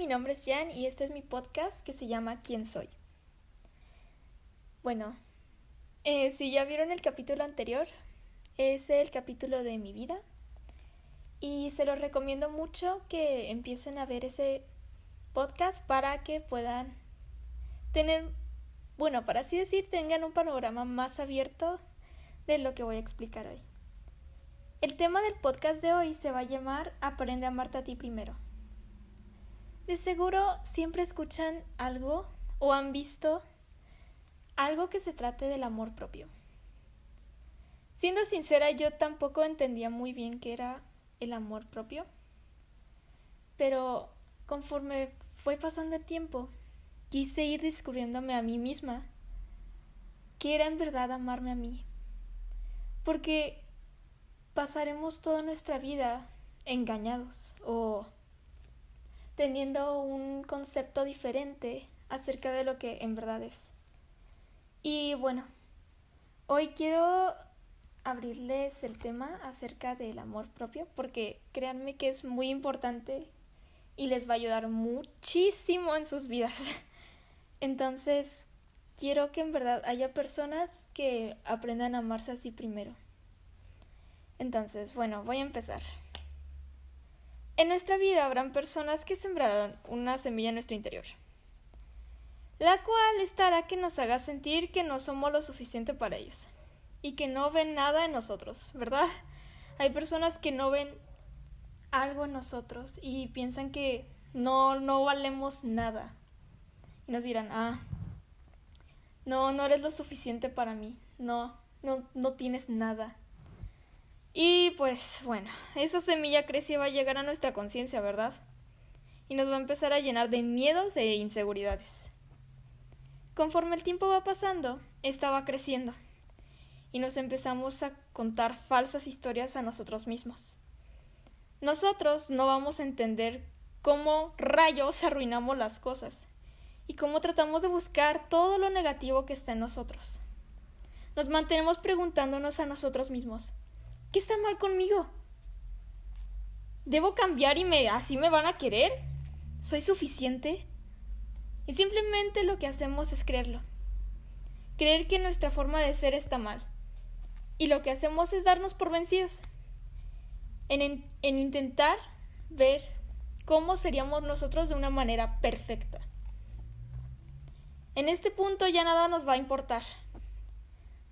mi nombre es Jan y este es mi podcast que se llama ¿Quién soy? Bueno, eh, si ya vieron el capítulo anterior, es el capítulo de mi vida y se los recomiendo mucho que empiecen a ver ese podcast para que puedan tener, bueno, para así decir, tengan un panorama más abierto de lo que voy a explicar hoy. El tema del podcast de hoy se va a llamar Aprende a amarte a ti primero. De seguro siempre escuchan algo o han visto algo que se trate del amor propio. Siendo sincera, yo tampoco entendía muy bien qué era el amor propio, pero conforme fue pasando el tiempo, quise ir descubriéndome a mí misma qué era en verdad amarme a mí. Porque pasaremos toda nuestra vida engañados o teniendo un concepto diferente acerca de lo que en verdad es. Y bueno, hoy quiero abrirles el tema acerca del amor propio porque créanme que es muy importante y les va a ayudar muchísimo en sus vidas. Entonces, quiero que en verdad haya personas que aprendan a amarse así primero. Entonces, bueno, voy a empezar. En nuestra vida habrán personas que sembraron una semilla en nuestro interior, la cual estará que nos haga sentir que no somos lo suficiente para ellos y que no ven nada en nosotros, ¿verdad? Hay personas que no ven algo en nosotros y piensan que no, no valemos nada. Y nos dirán, ah, no, no eres lo suficiente para mí, no, no, no tienes nada. Y pues bueno, esa semilla crece y va a llegar a nuestra conciencia, ¿verdad? Y nos va a empezar a llenar de miedos e inseguridades. Conforme el tiempo va pasando, esta va creciendo y nos empezamos a contar falsas historias a nosotros mismos. Nosotros no vamos a entender cómo rayos arruinamos las cosas y cómo tratamos de buscar todo lo negativo que está en nosotros. Nos mantenemos preguntándonos a nosotros mismos, ¿Qué está mal conmigo? ¿Debo cambiar y me, así me van a querer? ¿Soy suficiente? Y simplemente lo que hacemos es creerlo. Creer que nuestra forma de ser está mal. Y lo que hacemos es darnos por vencidos. En, en intentar ver cómo seríamos nosotros de una manera perfecta. En este punto ya nada nos va a importar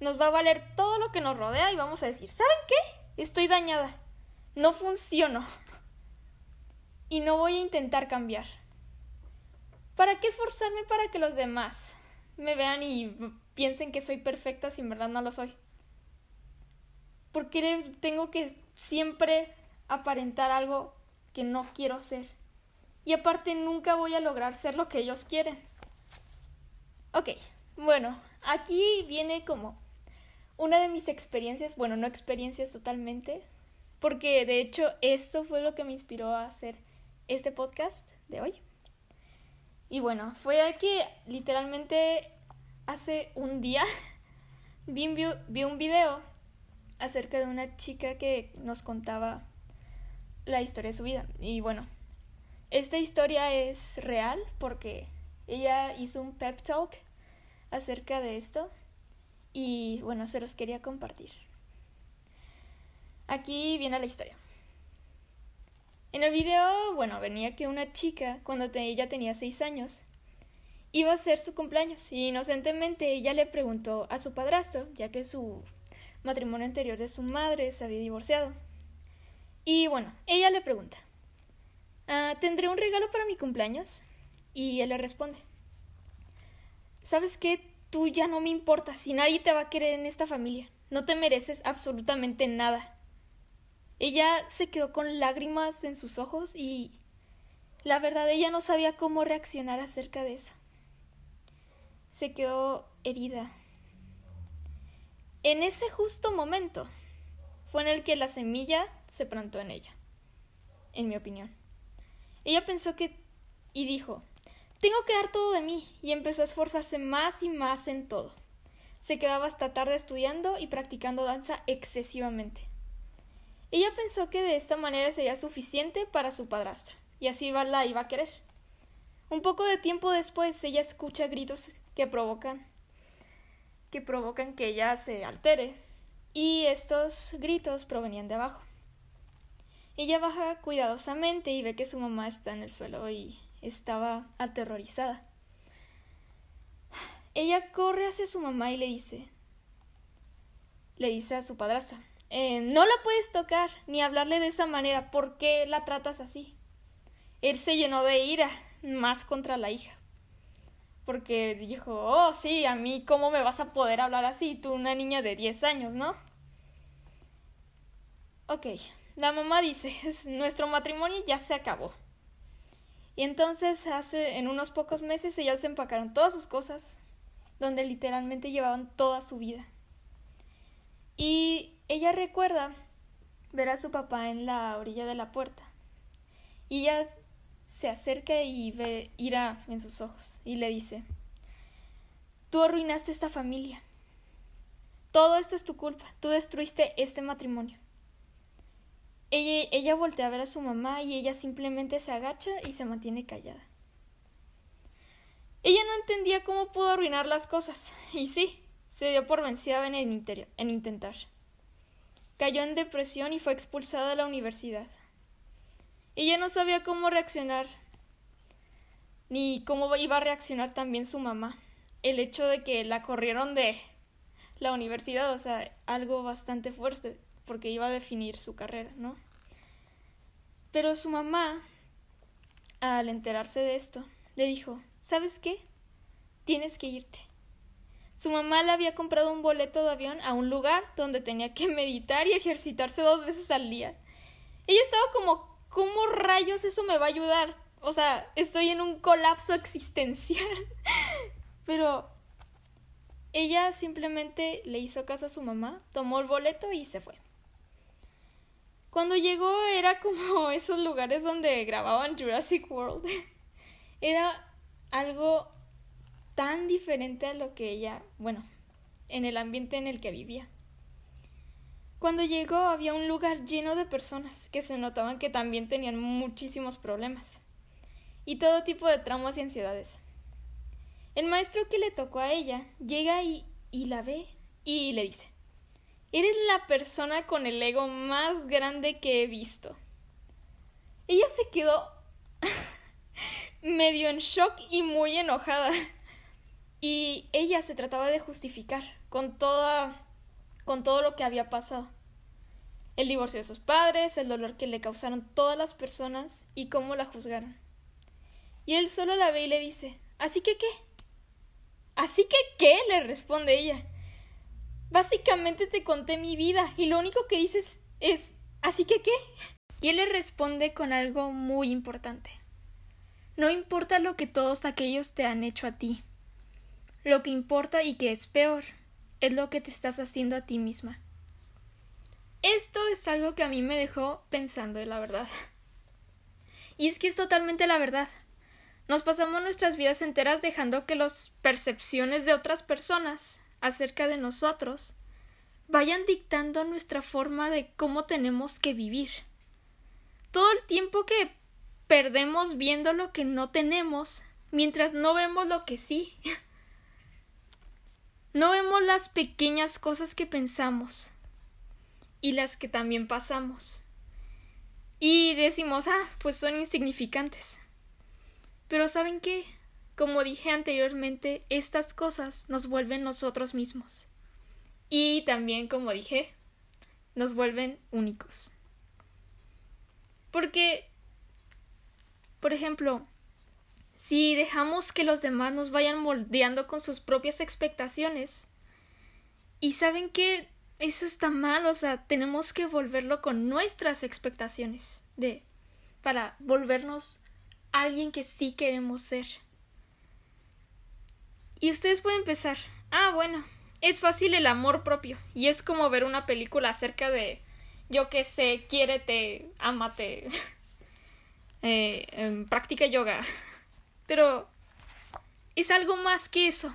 nos va a valer todo lo que nos rodea y vamos a decir, ¿saben qué? Estoy dañada. No funciono. Y no voy a intentar cambiar. ¿Para qué esforzarme para que los demás me vean y piensen que soy perfecta si en verdad no lo soy? ¿Por qué tengo que siempre aparentar algo que no quiero ser? Y aparte nunca voy a lograr ser lo que ellos quieren. Ok, bueno, aquí viene como una de mis experiencias, bueno, no experiencias totalmente, porque de hecho esto fue lo que me inspiró a hacer este podcast de hoy. Y bueno, fue que literalmente hace un día vi, vi un video acerca de una chica que nos contaba la historia de su vida. Y bueno, esta historia es real porque ella hizo un pep talk acerca de esto y bueno, se los quería compartir. Aquí viene la historia. En el video, bueno, venía que una chica, cuando ella tenía seis años, iba a ser su cumpleaños y inocentemente ella le preguntó a su padrastro, ya que su matrimonio anterior de su madre se había divorciado. Y bueno, ella le pregunta, ah, ¿tendré un regalo para mi cumpleaños? Y él le responde, ¿sabes qué? Tú ya no me importas si nadie te va a querer en esta familia. No te mereces absolutamente nada. Ella se quedó con lágrimas en sus ojos y la verdad ella no sabía cómo reaccionar acerca de eso. Se quedó herida. En ese justo momento fue en el que la semilla se plantó en ella, en mi opinión. Ella pensó que y dijo, tengo que dar todo de mí, y empezó a esforzarse más y más en todo. Se quedaba hasta tarde estudiando y practicando danza excesivamente. Ella pensó que de esta manera sería suficiente para su padrastro, y así la iba a querer. Un poco de tiempo después ella escucha gritos que provocan que provocan que ella se altere y estos gritos provenían de abajo. Ella baja cuidadosamente y ve que su mamá está en el suelo y estaba aterrorizada. Ella corre hacia su mamá y le dice, le dice a su padrastro, eh, no la puedes tocar ni hablarle de esa manera, ¿por qué la tratas así? Él se llenó de ira, más contra la hija. Porque dijo, oh, sí, a mí, ¿cómo me vas a poder hablar así? Tú, una niña de 10 años, ¿no? Ok, la mamá dice, nuestro matrimonio ya se acabó. Y entonces hace, en unos pocos meses, ellas empacaron todas sus cosas, donde literalmente llevaban toda su vida. Y ella recuerda ver a su papá en la orilla de la puerta. Y ella se acerca y ve ira en sus ojos y le dice, tú arruinaste esta familia. Todo esto es tu culpa. Tú destruiste este matrimonio. Ella, ella voltea a ver a su mamá y ella simplemente se agacha y se mantiene callada. Ella no entendía cómo pudo arruinar las cosas, y sí, se dio por vencida en, el en intentar. Cayó en depresión y fue expulsada de la universidad. Ella no sabía cómo reaccionar, ni cómo iba a reaccionar también su mamá. El hecho de que la corrieron de la universidad, o sea, algo bastante fuerte, porque iba a definir su carrera, ¿no? Pero su mamá, al enterarse de esto, le dijo, ¿sabes qué? Tienes que irte. Su mamá le había comprado un boleto de avión a un lugar donde tenía que meditar y ejercitarse dos veces al día. Ella estaba como, ¿cómo rayos eso me va a ayudar? O sea, estoy en un colapso existencial. Pero ella simplemente le hizo caso a su mamá, tomó el boleto y se fue. Cuando llegó era como esos lugares donde grababan Jurassic World. era algo tan diferente a lo que ella, bueno, en el ambiente en el que vivía. Cuando llegó había un lugar lleno de personas que se notaban que también tenían muchísimos problemas y todo tipo de traumas y ansiedades. El maestro que le tocó a ella llega y, y la ve y le dice Eres la persona con el ego más grande que he visto. Ella se quedó medio en shock y muy enojada. Y ella se trataba de justificar con toda con todo lo que había pasado. El divorcio de sus padres, el dolor que le causaron todas las personas y cómo la juzgaron. Y él solo la ve y le dice, ¿Así que qué? ¿Así que qué? le responde ella. Básicamente te conté mi vida y lo único que dices es ¿Así que qué? Y él le responde con algo muy importante. No importa lo que todos aquellos te han hecho a ti. Lo que importa y que es peor es lo que te estás haciendo a ti misma. Esto es algo que a mí me dejó pensando la verdad. Y es que es totalmente la verdad. Nos pasamos nuestras vidas enteras dejando que las percepciones de otras personas acerca de nosotros vayan dictando nuestra forma de cómo tenemos que vivir. Todo el tiempo que perdemos viendo lo que no tenemos, mientras no vemos lo que sí. No vemos las pequeñas cosas que pensamos y las que también pasamos. Y decimos, ah, pues son insignificantes. Pero ¿saben qué? Como dije anteriormente, estas cosas nos vuelven nosotros mismos. Y también, como dije, nos vuelven únicos. Porque por ejemplo, si dejamos que los demás nos vayan moldeando con sus propias expectaciones, y saben que eso está mal, o sea, tenemos que volverlo con nuestras expectaciones de para volvernos alguien que sí queremos ser. Y ustedes pueden empezar. Ah, bueno, es fácil el amor propio y es como ver una película acerca de yo que sé, quiérete, ámate. eh, practica yoga. Pero es algo más que eso.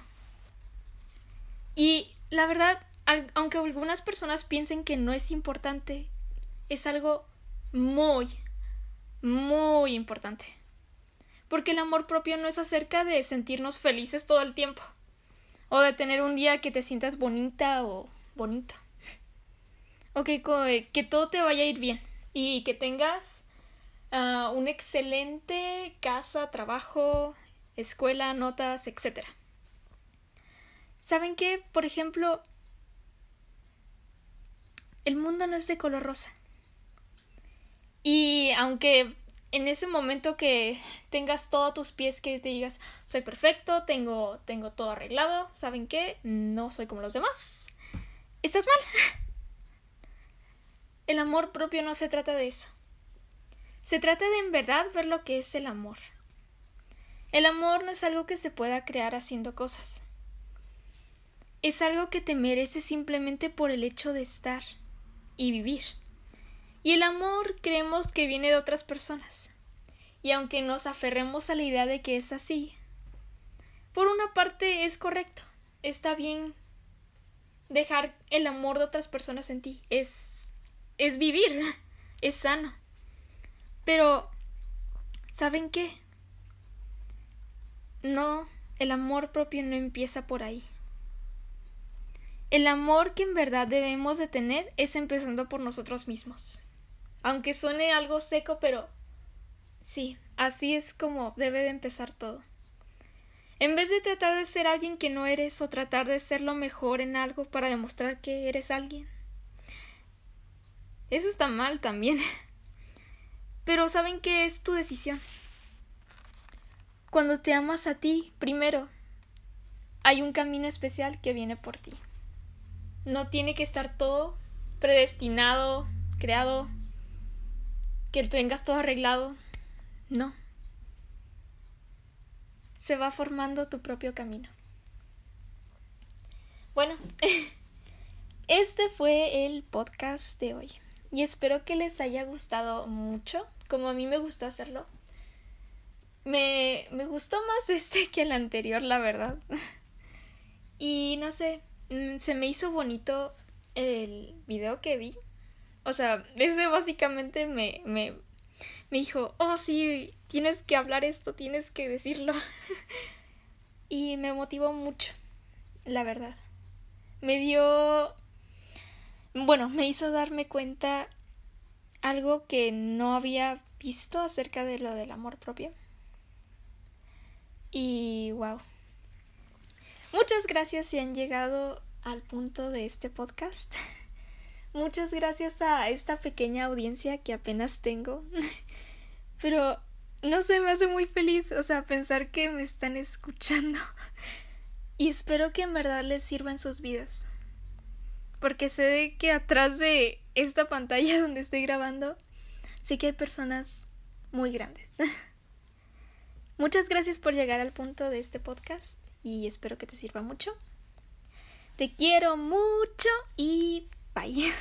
Y la verdad, aunque algunas personas piensen que no es importante, es algo muy, muy importante. Porque el amor propio no es acerca de sentirnos felices todo el tiempo, o de tener un día que te sientas bonita o bonita, o que, que todo te vaya a ir bien y que tengas uh, una excelente casa, trabajo, escuela, notas, etc. ¿Saben qué? Por ejemplo, el mundo no es de color rosa. Y aunque en ese momento que tengas todos tus pies que te digas soy perfecto, tengo, tengo todo arreglado, ¿saben qué? No soy como los demás. Estás mal. El amor propio no se trata de eso. Se trata de en verdad ver lo que es el amor. El amor no es algo que se pueda crear haciendo cosas. Es algo que te mereces simplemente por el hecho de estar y vivir. Y el amor creemos que viene de otras personas. Y aunque nos aferremos a la idea de que es así, por una parte es correcto. Está bien dejar el amor de otras personas en ti. Es es vivir. Es sano. Pero ¿saben qué? No, el amor propio no empieza por ahí. El amor que en verdad debemos de tener es empezando por nosotros mismos. Aunque suene algo seco, pero sí, así es como debe de empezar todo. En vez de tratar de ser alguien que no eres o tratar de ser lo mejor en algo para demostrar que eres alguien. Eso está mal también. Pero saben que es tu decisión. Cuando te amas a ti, primero, hay un camino especial que viene por ti. No tiene que estar todo predestinado, creado, que tengas todo arreglado. No. Se va formando tu propio camino. Bueno, este fue el podcast de hoy. Y espero que les haya gustado mucho, como a mí me gustó hacerlo. Me, me gustó más este que el anterior, la verdad. y no sé, Mm, se me hizo bonito el video que vi. O sea, ese básicamente me, me, me dijo, oh sí, tienes que hablar esto, tienes que decirlo. y me motivó mucho, la verdad. Me dio... Bueno, me hizo darme cuenta algo que no había visto acerca de lo del amor propio. Y wow. Muchas gracias si han llegado al punto de este podcast. Muchas gracias a esta pequeña audiencia que apenas tengo. Pero no sé, me hace muy feliz, o sea, pensar que me están escuchando. Y espero que en verdad les sirva en sus vidas. Porque sé que atrás de esta pantalla donde estoy grabando, sé que hay personas muy grandes. Muchas gracias por llegar al punto de este podcast y espero que te sirva mucho. Te quiero mucho y 白音